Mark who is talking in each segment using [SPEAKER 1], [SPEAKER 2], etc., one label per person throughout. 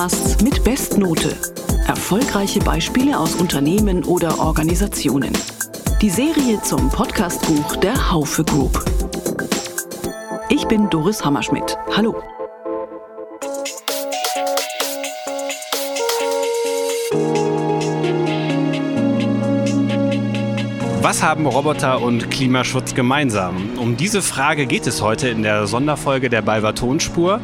[SPEAKER 1] Podcasts mit Bestnote. Erfolgreiche Beispiele aus Unternehmen oder Organisationen. Die Serie zum Podcastbuch der Haufe Group. Ich bin Doris Hammerschmidt. Hallo.
[SPEAKER 2] Was haben Roboter und Klimaschutz gemeinsam? Um diese Frage geht es heute in der Sonderfolge der Balver Tonspur.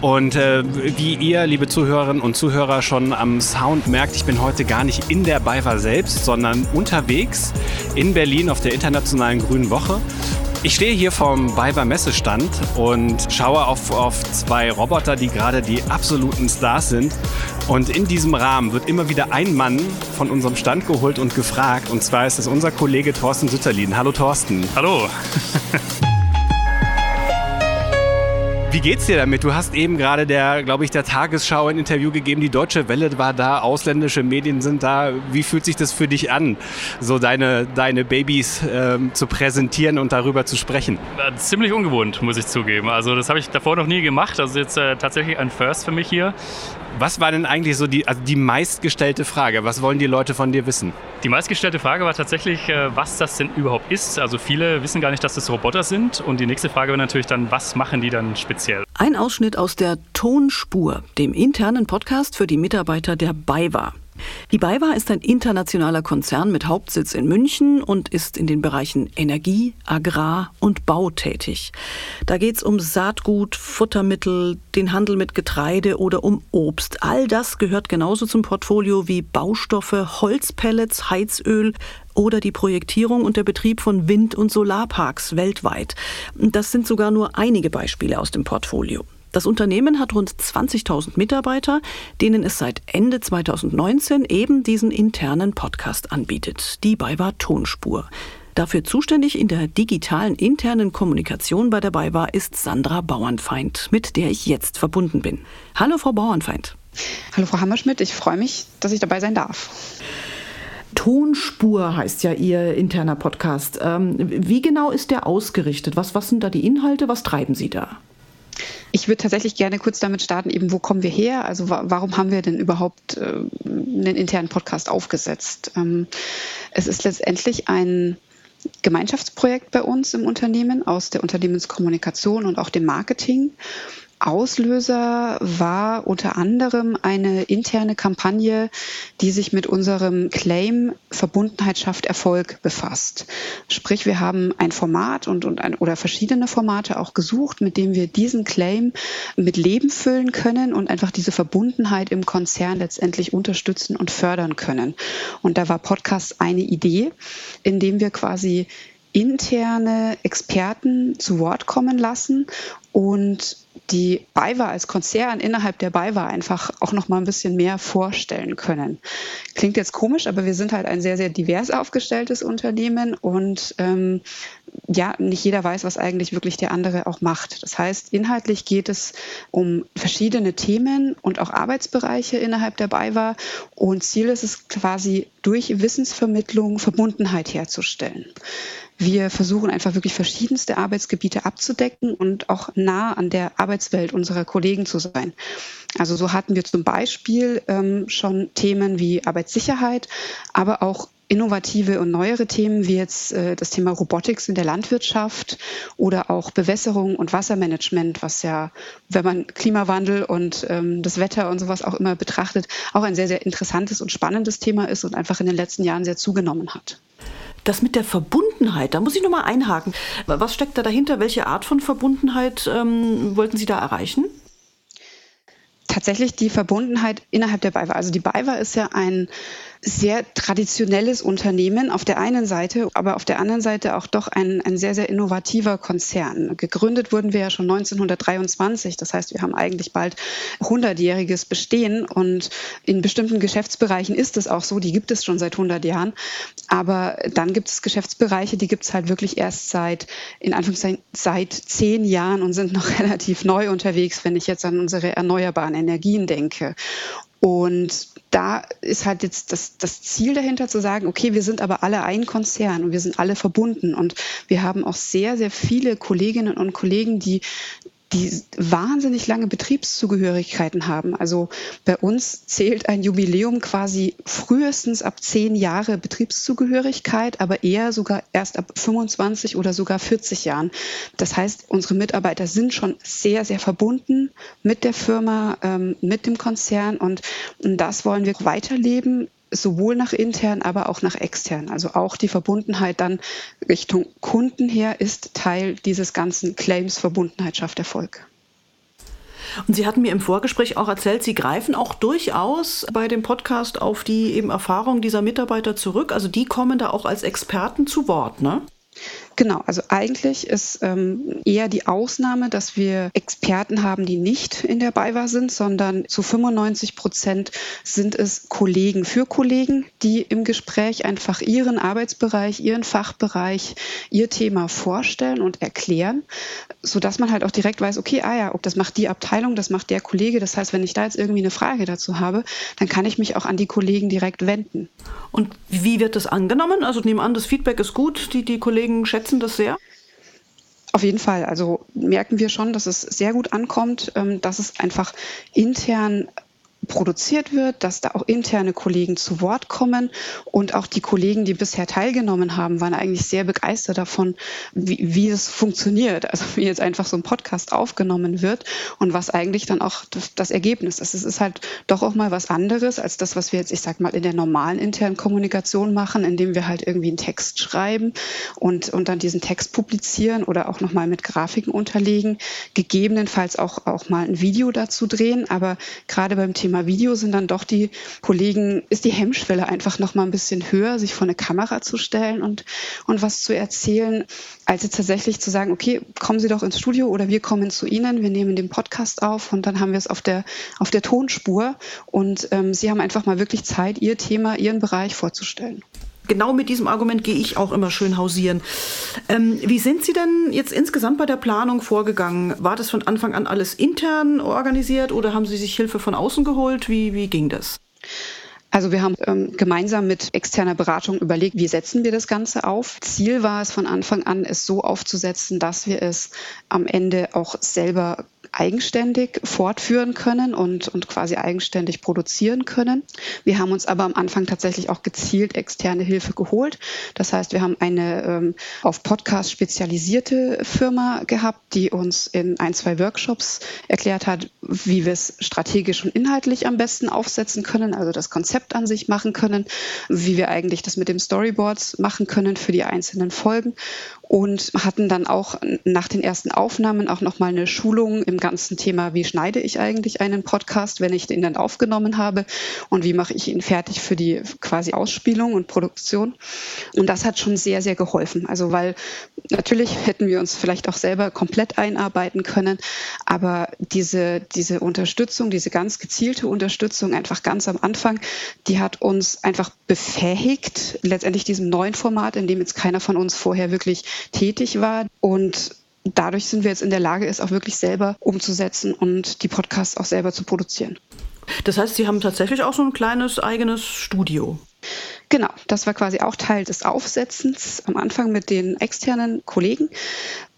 [SPEAKER 2] Und äh, wie ihr, liebe Zuhörerinnen und Zuhörer, schon am Sound merkt, ich bin heute gar nicht in der BayWa selbst, sondern unterwegs in Berlin auf der Internationalen Grünen Woche. Ich stehe hier vom BayWa Messestand und schaue auf, auf zwei Roboter, die gerade die absoluten Stars sind. Und in diesem Rahmen wird immer wieder ein Mann von unserem Stand geholt und gefragt. Und zwar ist es unser Kollege Thorsten Sütterlin. Hallo Thorsten.
[SPEAKER 3] Hallo.
[SPEAKER 2] Wie geht's dir damit? Du hast eben gerade der, glaube ich, der Tagesschau ein Interview gegeben. Die Deutsche Welle war da, ausländische Medien sind da. Wie fühlt sich das für dich an, so deine, deine Babys ähm, zu präsentieren und darüber zu sprechen?
[SPEAKER 3] Ziemlich ungewohnt, muss ich zugeben. Also das habe ich davor noch nie gemacht. Also jetzt äh, tatsächlich ein First für mich hier.
[SPEAKER 2] Was war denn eigentlich so die, also die meistgestellte Frage? Was wollen die Leute von dir wissen?
[SPEAKER 3] Die meistgestellte Frage war tatsächlich, äh, was das denn überhaupt ist. Also viele wissen gar nicht, dass das Roboter sind. Und die nächste Frage war natürlich dann, was machen die dann speziell?
[SPEAKER 1] Ein Ausschnitt aus der Tonspur, dem internen Podcast für die Mitarbeiter der BayWa. Die BayWa ist ein internationaler Konzern mit Hauptsitz in München und ist in den Bereichen Energie, Agrar und Bau tätig. Da geht es um Saatgut, Futtermittel, den Handel mit Getreide oder um Obst. All das gehört genauso zum Portfolio wie Baustoffe, Holzpellets, Heizöl, oder die Projektierung und der Betrieb von Wind- und Solarparks weltweit. Das sind sogar nur einige Beispiele aus dem Portfolio. Das Unternehmen hat rund 20.000 Mitarbeiter, denen es seit Ende 2019 eben diesen internen Podcast anbietet, die BayWa Tonspur. Dafür zuständig in der digitalen internen Kommunikation bei der BayWa ist Sandra Bauernfeind, mit der ich jetzt verbunden bin. Hallo, Frau Bauernfeind.
[SPEAKER 4] Hallo, Frau Hammerschmidt. Ich freue mich, dass ich dabei sein darf.
[SPEAKER 1] Tonspur heißt ja Ihr interner Podcast. Ähm, wie genau ist der ausgerichtet? Was, was sind da die Inhalte? Was treiben Sie da?
[SPEAKER 4] Ich würde tatsächlich gerne kurz damit starten, eben wo kommen wir her? Also warum haben wir denn überhaupt äh, einen internen Podcast aufgesetzt? Ähm, es ist letztendlich ein Gemeinschaftsprojekt bei uns im Unternehmen aus der Unternehmenskommunikation und auch dem Marketing. Auslöser war unter anderem eine interne Kampagne, die sich mit unserem Claim Verbundenheit schafft Erfolg befasst. Sprich, wir haben ein Format und, und ein, oder verschiedene Formate auch gesucht, mit dem wir diesen Claim mit Leben füllen können und einfach diese Verbundenheit im Konzern letztendlich unterstützen und fördern können. Und da war Podcast eine Idee, in dem wir quasi interne Experten zu Wort kommen lassen und die BayWa als Konzern innerhalb der BayWa einfach auch noch mal ein bisschen mehr vorstellen können. Klingt jetzt komisch, aber wir sind halt ein sehr, sehr divers aufgestelltes Unternehmen und ähm, ja, nicht jeder weiß, was eigentlich wirklich der andere auch macht. Das heißt, inhaltlich geht es um verschiedene Themen und auch Arbeitsbereiche innerhalb der BayWa und Ziel ist es quasi durch Wissensvermittlung Verbundenheit herzustellen. Wir versuchen einfach wirklich verschiedenste Arbeitsgebiete abzudecken und auch nah an der Arbeitswelt unserer Kollegen zu sein. Also so hatten wir zum Beispiel ähm, schon Themen wie Arbeitssicherheit, aber auch innovative und neuere Themen wie jetzt äh, das Thema Robotics in der Landwirtschaft oder auch Bewässerung und Wassermanagement, was ja, wenn man Klimawandel und ähm, das Wetter und sowas auch immer betrachtet, auch ein sehr, sehr interessantes und spannendes Thema ist und einfach in den letzten Jahren sehr zugenommen hat.
[SPEAKER 1] Das mit der Verbundenheit, da muss ich nochmal einhaken. Was steckt da dahinter? Welche Art von Verbundenheit ähm, wollten Sie da erreichen?
[SPEAKER 4] Tatsächlich die Verbundenheit innerhalb der BayWa. Also die BayWa ist ja ein sehr traditionelles Unternehmen auf der einen Seite, aber auf der anderen Seite auch doch ein, ein sehr, sehr innovativer Konzern. Gegründet wurden wir ja schon 1923. Das heißt, wir haben eigentlich bald 100-jähriges Bestehen und in bestimmten Geschäftsbereichen ist es auch so, die gibt es schon seit 100 Jahren. Aber dann gibt es Geschäftsbereiche, die gibt es halt wirklich erst seit, in Anführungszeichen, seit zehn Jahren und sind noch relativ neu unterwegs, wenn ich jetzt an unsere erneuerbaren Energien denke. Und da ist halt jetzt das, das Ziel dahinter zu sagen, okay, wir sind aber alle ein Konzern und wir sind alle verbunden. Und wir haben auch sehr, sehr viele Kolleginnen und Kollegen, die die wahnsinnig lange Betriebszugehörigkeiten haben. Also bei uns zählt ein Jubiläum quasi frühestens ab zehn Jahre Betriebszugehörigkeit, aber eher sogar erst ab 25 oder sogar 40 Jahren. Das heißt, unsere Mitarbeiter sind schon sehr, sehr verbunden mit der Firma, ähm, mit dem Konzern und das wollen wir weiterleben sowohl nach intern, aber auch nach extern. Also auch die Verbundenheit dann Richtung Kunden her ist Teil dieses ganzen Claims Verbundenheit schafft Erfolg.
[SPEAKER 1] Und Sie hatten mir im Vorgespräch auch erzählt, Sie greifen auch durchaus bei dem Podcast auf die eben Erfahrung dieser Mitarbeiter zurück. Also die kommen da auch als Experten zu Wort, ne?
[SPEAKER 4] Genau, also eigentlich ist ähm, eher die Ausnahme, dass wir Experten haben, die nicht in der BayWa sind, sondern zu 95 Prozent sind es Kollegen für Kollegen, die im Gespräch einfach ihren Arbeitsbereich, ihren Fachbereich, ihr Thema vorstellen und erklären, sodass man halt auch direkt weiß, okay, ah ja, das macht die Abteilung, das macht der Kollege. Das heißt, wenn ich da jetzt irgendwie eine Frage dazu habe, dann kann ich mich auch an die Kollegen direkt wenden.
[SPEAKER 1] Und wie wird das angenommen? Also nehmen an, das Feedback ist gut, die, die Kollegen schätzen das sehr?
[SPEAKER 4] Auf jeden Fall. Also merken wir schon, dass es sehr gut ankommt, ähm, dass es einfach intern produziert wird, dass da auch interne Kollegen zu Wort kommen. Und auch die Kollegen, die bisher teilgenommen haben, waren eigentlich sehr begeistert davon, wie, wie es funktioniert, also wie jetzt einfach so ein Podcast aufgenommen wird und was eigentlich dann auch das, das Ergebnis ist. Es ist halt doch auch mal was anderes als das, was wir jetzt, ich sag mal, in der normalen internen Kommunikation machen, indem wir halt irgendwie einen Text schreiben und, und dann diesen Text publizieren oder auch nochmal mit Grafiken unterlegen, gegebenenfalls auch, auch mal ein Video dazu drehen, aber gerade beim Thema Thema Video sind dann doch die Kollegen, ist die Hemmschwelle einfach noch mal ein bisschen höher, sich vor eine Kamera zu stellen und, und was zu erzählen, als jetzt tatsächlich zu sagen, okay, kommen Sie doch ins Studio oder wir kommen zu Ihnen, wir nehmen den Podcast auf und dann haben wir es auf der, auf der Tonspur. Und ähm, Sie haben einfach mal wirklich Zeit, Ihr Thema, Ihren Bereich vorzustellen
[SPEAKER 1] genau mit diesem Argument gehe ich auch immer schön hausieren. Ähm, wie sind Sie denn jetzt insgesamt bei der Planung vorgegangen? War das von Anfang an alles intern organisiert oder haben Sie sich Hilfe von außen geholt? Wie, wie ging das?
[SPEAKER 4] Also wir haben ähm, gemeinsam mit externer Beratung überlegt, wie setzen wir das Ganze auf. Ziel war es von Anfang an, es so aufzusetzen, dass wir es am Ende auch selber eigenständig fortführen können und, und quasi eigenständig produzieren können. Wir haben uns aber am Anfang tatsächlich auch gezielt externe Hilfe geholt. Das heißt, wir haben eine ähm, auf Podcast spezialisierte Firma gehabt, die uns in ein, zwei Workshops erklärt hat, wie wir es strategisch und inhaltlich am besten aufsetzen können, also das Konzept an sich machen können, wie wir eigentlich das mit dem Storyboards machen können für die einzelnen Folgen und hatten dann auch nach den ersten Aufnahmen auch nochmal eine Schulung im ganzen Thema, wie schneide ich eigentlich einen Podcast, wenn ich den dann aufgenommen habe und wie mache ich ihn fertig für die quasi Ausspielung und Produktion. Und das hat schon sehr, sehr geholfen. Also weil natürlich hätten wir uns vielleicht auch selber komplett einarbeiten können, aber diese, diese Unterstützung, diese ganz gezielte Unterstützung einfach ganz am Anfang, die hat uns einfach befähigt, letztendlich diesem neuen Format, in dem jetzt keiner von uns vorher wirklich tätig war. Und dadurch sind wir jetzt in der Lage, es auch wirklich selber umzusetzen und die Podcasts auch selber zu produzieren.
[SPEAKER 1] Das heißt, Sie haben tatsächlich auch so ein kleines eigenes Studio.
[SPEAKER 4] Genau, das war quasi auch Teil des Aufsetzens am Anfang mit den externen Kollegen,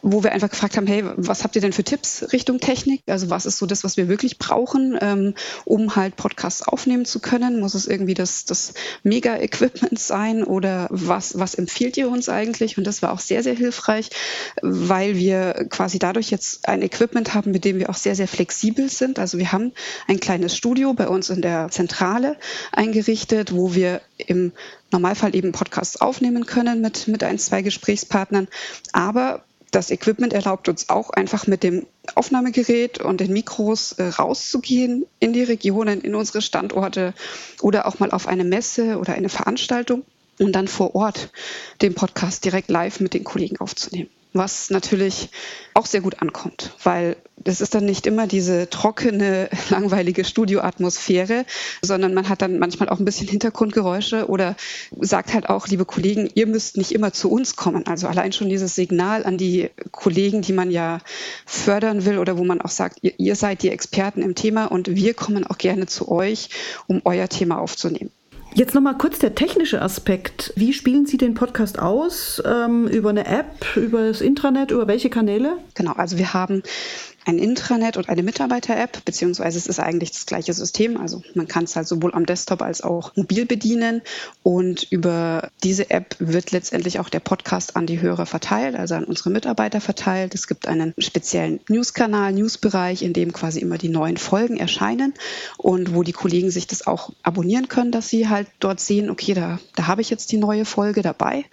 [SPEAKER 4] wo wir einfach gefragt haben, hey, was habt ihr denn für Tipps Richtung Technik? Also was ist so das, was wir wirklich brauchen, ähm, um halt Podcasts aufnehmen zu können? Muss es irgendwie das, das Mega-Equipment sein oder was, was empfiehlt ihr uns eigentlich? Und das war auch sehr, sehr hilfreich, weil wir quasi dadurch jetzt ein Equipment haben, mit dem wir auch sehr, sehr flexibel sind. Also wir haben ein kleines Studio bei uns in der Zentrale eingerichtet, wo wir im Normalfall eben Podcasts aufnehmen können mit, mit ein, zwei Gesprächspartnern. Aber das Equipment erlaubt uns auch einfach mit dem Aufnahmegerät und den Mikros äh, rauszugehen in die Regionen, in unsere Standorte oder auch mal auf eine Messe oder eine Veranstaltung und dann vor Ort den Podcast direkt live mit den Kollegen aufzunehmen was natürlich auch sehr gut ankommt, weil das ist dann nicht immer diese trockene, langweilige Studioatmosphäre, sondern man hat dann manchmal auch ein bisschen Hintergrundgeräusche oder sagt halt auch, liebe Kollegen, ihr müsst nicht immer zu uns kommen. Also allein schon dieses Signal an die Kollegen, die man ja fördern will oder wo man auch sagt, ihr, ihr seid die Experten im Thema und wir kommen auch gerne zu euch, um euer Thema aufzunehmen.
[SPEAKER 1] Jetzt nochmal kurz der technische Aspekt. Wie spielen Sie den Podcast aus? Ähm, über eine App, über das Intranet, über welche Kanäle?
[SPEAKER 4] Genau, also wir haben ein Intranet und eine Mitarbeiter-App, beziehungsweise es ist eigentlich das gleiche System. Also man kann es halt sowohl am Desktop als auch mobil bedienen. Und über diese App wird letztendlich auch der Podcast an die Hörer verteilt, also an unsere Mitarbeiter verteilt. Es gibt einen speziellen News-Kanal, News-Bereich, in dem quasi immer die neuen Folgen erscheinen und wo die Kollegen sich das auch abonnieren können, dass sie halt dort sehen, okay, da, da habe ich jetzt die neue Folge dabei.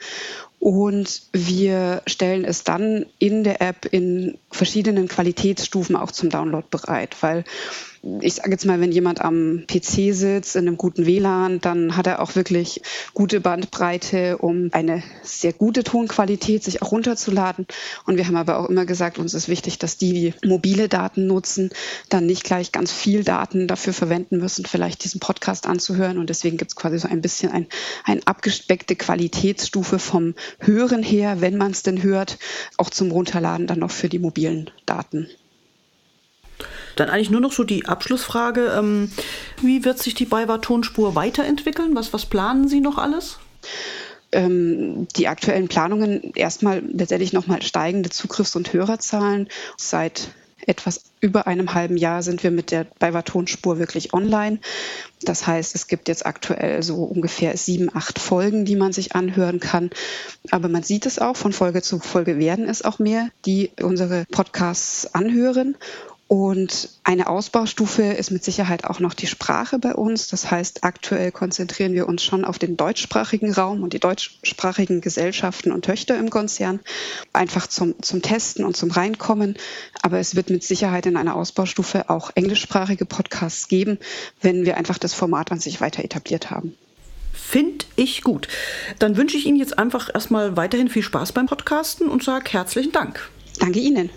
[SPEAKER 4] Und wir stellen es dann in der App in verschiedenen Qualitätsstufen auch zum Download bereit, weil ich sage jetzt mal, wenn jemand am PC sitzt, in einem guten WLAN, dann hat er auch wirklich gute Bandbreite, um eine sehr gute Tonqualität sich auch runterzuladen. Und wir haben aber auch immer gesagt, uns ist wichtig, dass die, die mobile Daten nutzen, dann nicht gleich ganz viel Daten dafür verwenden müssen, vielleicht diesen Podcast anzuhören. Und deswegen gibt es quasi so ein bisschen ein, ein abgespeckte Qualitätsstufe vom Hören her, wenn man es denn hört, auch zum Runterladen dann noch für die mobilen Daten.
[SPEAKER 1] Dann eigentlich nur noch so die Abschlussfrage. Ähm, wie wird sich die BayWa Tonspur weiterentwickeln? Was, was planen Sie noch alles?
[SPEAKER 4] Ähm, die aktuellen Planungen erstmal letztendlich nochmal steigende Zugriffs- und Hörerzahlen. Seit etwas über einem halben Jahr sind wir mit der BayWa Tonspur wirklich online. Das heißt, es gibt jetzt aktuell so ungefähr sieben, acht Folgen, die man sich anhören kann. Aber man sieht es auch, von Folge zu Folge werden es auch mehr, die unsere Podcasts anhören. Und eine Ausbaustufe ist mit Sicherheit auch noch die Sprache bei uns. Das heißt, aktuell konzentrieren wir uns schon auf den deutschsprachigen Raum und die deutschsprachigen Gesellschaften und Töchter im Konzern, einfach zum, zum Testen und zum Reinkommen. Aber es wird mit Sicherheit in einer Ausbaustufe auch englischsprachige Podcasts geben, wenn wir einfach das Format an sich weiter etabliert haben.
[SPEAKER 1] Finde ich gut. Dann wünsche ich Ihnen jetzt einfach erstmal weiterhin viel Spaß beim Podcasten und sage herzlichen Dank.
[SPEAKER 4] Danke Ihnen.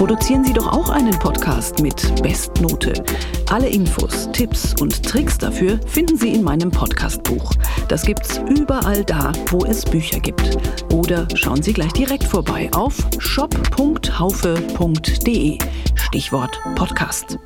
[SPEAKER 1] Produzieren Sie doch auch einen Podcast mit Bestnote. Alle Infos, Tipps und Tricks dafür finden Sie in meinem Podcastbuch. Das gibt's überall da, wo es Bücher gibt. Oder schauen Sie gleich direkt vorbei auf shop.haufe.de. Stichwort Podcast.